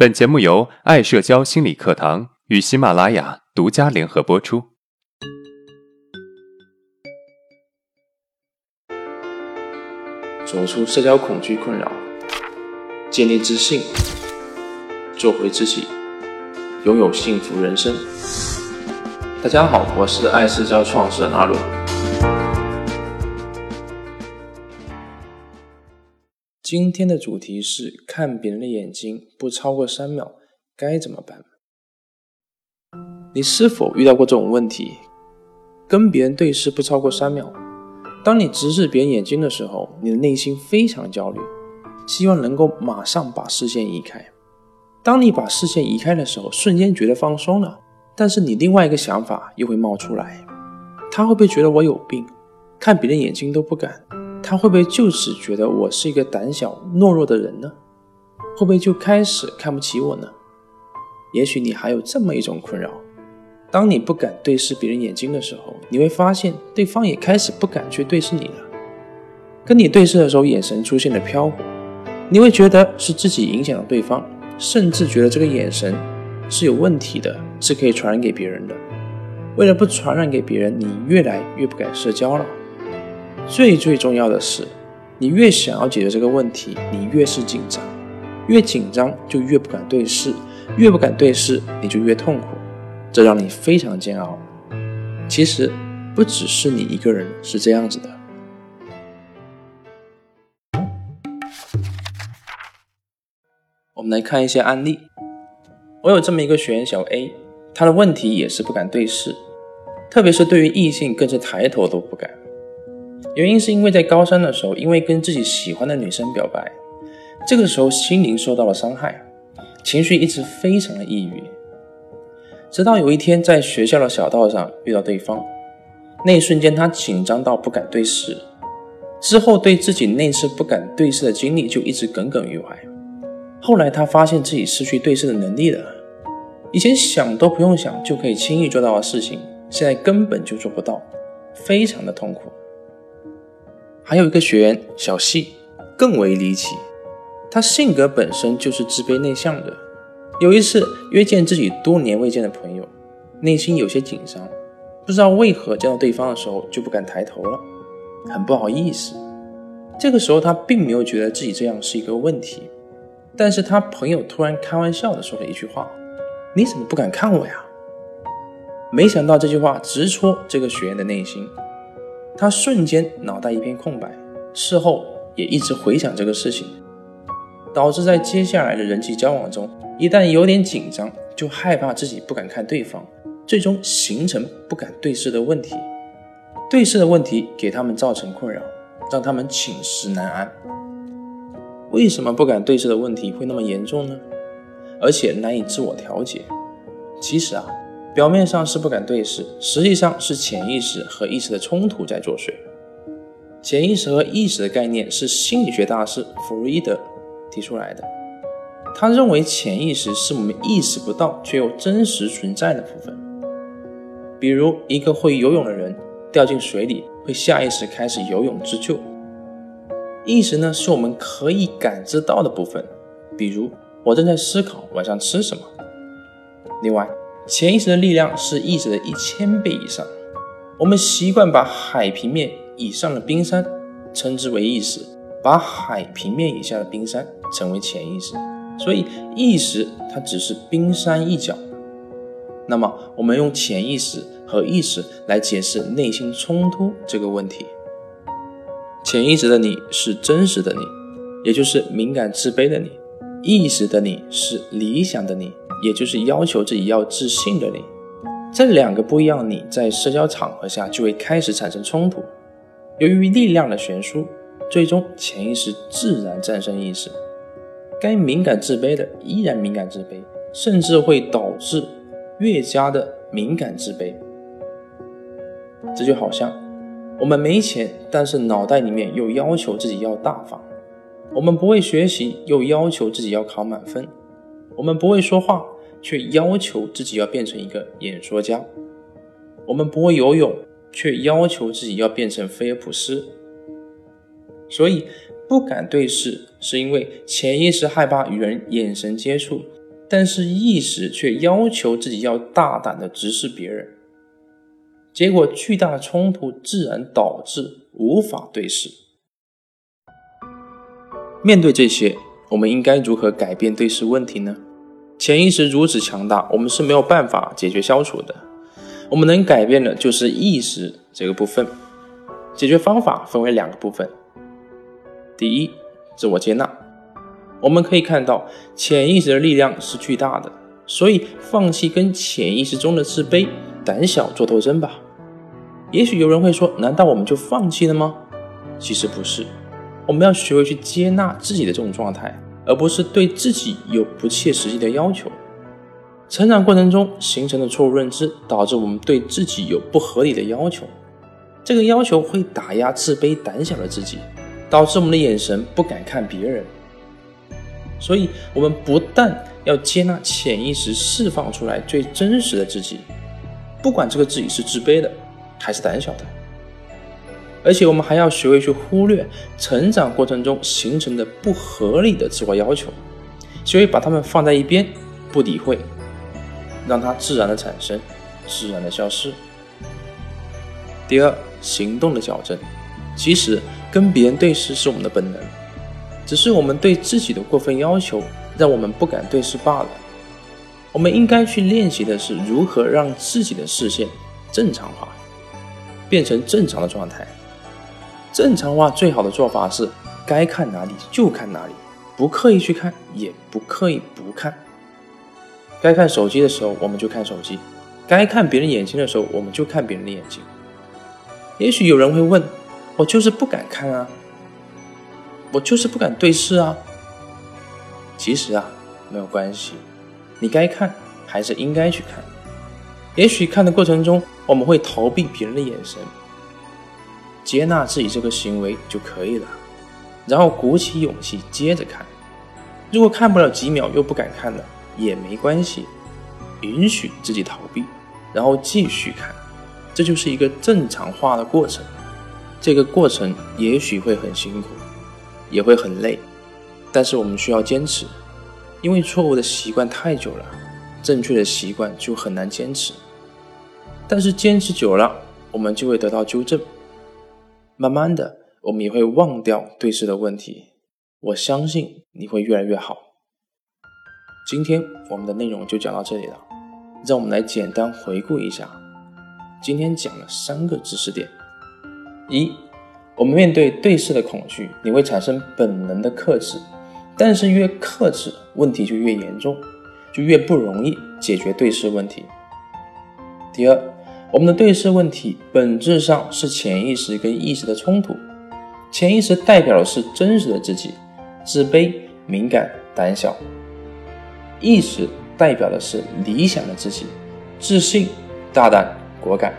本节目由爱社交心理课堂与喜马拉雅独家联合播出。走出社交恐惧困扰，建立自信，做回自己，拥有幸福人生。大家好，我是爱社交创始人阿伦。今天的主题是看别人的眼睛不超过三秒，该怎么办？你是否遇到过这种问题？跟别人对视不超过三秒，当你直视别人眼睛的时候，你的内心非常焦虑，希望能够马上把视线移开。当你把视线移开的时候，瞬间觉得放松了，但是你另外一个想法又会冒出来：他会不会觉得我有病？看别人眼睛都不敢。他会不会就此觉得我是一个胆小懦弱的人呢？会不会就开始看不起我呢？也许你还有这么一种困扰：当你不敢对视别人眼睛的时候，你会发现对方也开始不敢去对视你了。跟你对视的时候，眼神出现了飘忽，你会觉得是自己影响了对方，甚至觉得这个眼神是有问题的，是可以传染给别人的。为了不传染给别人，你越来越不敢社交了。最最重要的是，你越想要解决这个问题，你越是紧张，越紧张就越不敢对视，越不敢对视你就越痛苦，这让你非常煎熬。其实不只是你一个人是这样子的。我们来看一些案例。我有这么一个学员小 A，他的问题也是不敢对视，特别是对于异性更是抬头都不敢。原因是因为在高三的时候，因为跟自己喜欢的女生表白，这个时候心灵受到了伤害，情绪一直非常的抑郁。直到有一天在学校的小道上遇到对方，那一瞬间他紧张到不敢对视，之后对自己那次不敢对视的经历就一直耿耿于怀。后来他发现自己失去对视的能力了，以前想都不用想就可以轻易做到的事情，现在根本就做不到，非常的痛苦。还有一个学员小细更为离奇，他性格本身就是自卑内向的。有一次约见自己多年未见的朋友，内心有些紧张，不知道为何见到对方的时候就不敢抬头了，很不好意思。这个时候他并没有觉得自己这样是一个问题，但是他朋友突然开玩笑的说了一句话：“你怎么不敢看我呀？”没想到这句话直戳这个学员的内心。他瞬间脑袋一片空白，事后也一直回想这个事情，导致在接下来的人际交往中，一旦有点紧张，就害怕自己不敢看对方，最终形成不敢对视的问题。对视的问题给他们造成困扰，让他们寝食难安。为什么不敢对视的问题会那么严重呢？而且难以自我调节？其实啊。表面上是不敢对视，实际上是潜意识和意识的冲突在作祟。潜意识和意识的概念是心理学大师弗洛伊德提出来的。他认为潜意识是我们意识不到却又真实存在的部分。比如，一个会游泳的人掉进水里，会下意识开始游泳自救。意识呢，是我们可以感知到的部分。比如，我正在思考晚上吃什么。另外，潜意识的力量是意识的一千倍以上。我们习惯把海平面以上的冰山称之为意识，把海平面以下的冰山称为潜意识。所以，意识它只是冰山一角。那么，我们用潜意识和意识来解释内心冲突这个问题。潜意识的你是真实的你，也就是敏感自卑的你；意识的你是理想的你。也就是要求自己要自信的你，这两个不一样，你在社交场合下就会开始产生冲突。由于力量的悬殊，最终潜意识自然战胜意识。该敏感自卑的依然敏感自卑，甚至会导致越加的敏感自卑。这就好像我们没钱，但是脑袋里面又要求自己要大方；我们不会学习，又要求自己要考满分。我们不会说话，却要求自己要变成一个演说家；我们不会游泳，却要求自己要变成菲尔普斯。所以，不敢对视，是因为潜意识害怕与人眼神接触，但是意识却要求自己要大胆的直视别人，结果巨大的冲突自然导致无法对视。面对这些，我们应该如何改变对视问题呢？潜意识如此强大，我们是没有办法解决消除的。我们能改变的就是意识这个部分。解决方法分为两个部分。第一，自我接纳。我们可以看到，潜意识的力量是巨大的，所以放弃跟潜意识中的自卑、胆小做斗争吧。也许有人会说，难道我们就放弃了吗？其实不是，我们要学会去接纳自己的这种状态，而不是对自己有不切实际的要求。成长过程中形成的错误认知，导致我们对自己有不合理的要求，这个要求会打压自卑、胆小的自己，导致我们的眼神不敢看别人。所以，我们不但要接纳潜意识释放出来最真实的自己，不管这个自己是自卑的还是胆小的，而且我们还要学会去忽略成长过程中形成的不合理的自我要求，学会把它们放在一边，不理会，让它自然的产生，自然的消失。第二，行动的矫正，其实跟别人对视是我们的本能。只是我们对自己的过分要求，让我们不敢对视罢了。我们应该去练习的是如何让自己的视线正常化，变成正常的状态。正常化最好的做法是，该看哪里就看哪里，不刻意去看，也不刻意不看。该看手机的时候，我们就看手机；该看别人眼睛的时候，我们就看别人的眼睛。也许有人会问，我就是不敢看啊。我就是不敢对视啊。其实啊，没有关系，你该看还是应该去看。也许看的过程中，我们会逃避别人的眼神，接纳自己这个行为就可以了。然后鼓起勇气接着看。如果看不了几秒又不敢看了，也没关系，允许自己逃避，然后继续看。这就是一个正常化的过程。这个过程也许会很辛苦。也会很累，但是我们需要坚持，因为错误的习惯太久了，正确的习惯就很难坚持。但是坚持久了，我们就会得到纠正，慢慢的，我们也会忘掉对视的问题。我相信你会越来越好。今天我们的内容就讲到这里了，让我们来简单回顾一下，今天讲了三个知识点：一。我们面对对视的恐惧，你会产生本能的克制，但是越克制，问题就越严重，就越不容易解决对视问题。第二，我们的对视问题本质上是潜意识跟意识的冲突，潜意识代表的是真实的自己，自卑、敏感、胆小；意识代表的是理想的自己，自信、大胆、果敢。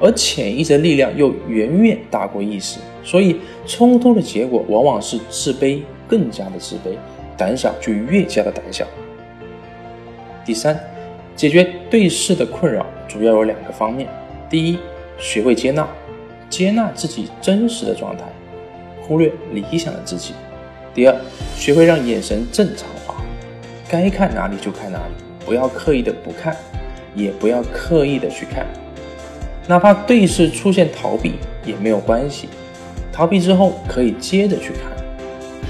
而潜意识的力量又远远大过意识，所以冲突的结果往往是自卑更加的自卑，胆小就越加的胆小。第三，解决对视的困扰主要有两个方面：第一，学会接纳，接纳自己真实的状态，忽略理想的自己；第二，学会让眼神正常化，该看哪里就看哪里，不要刻意的不看，也不要刻意的去看。哪怕对视出现逃避也没有关系，逃避之后可以接着去看，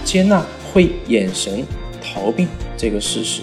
接纳会眼神逃避这个事实。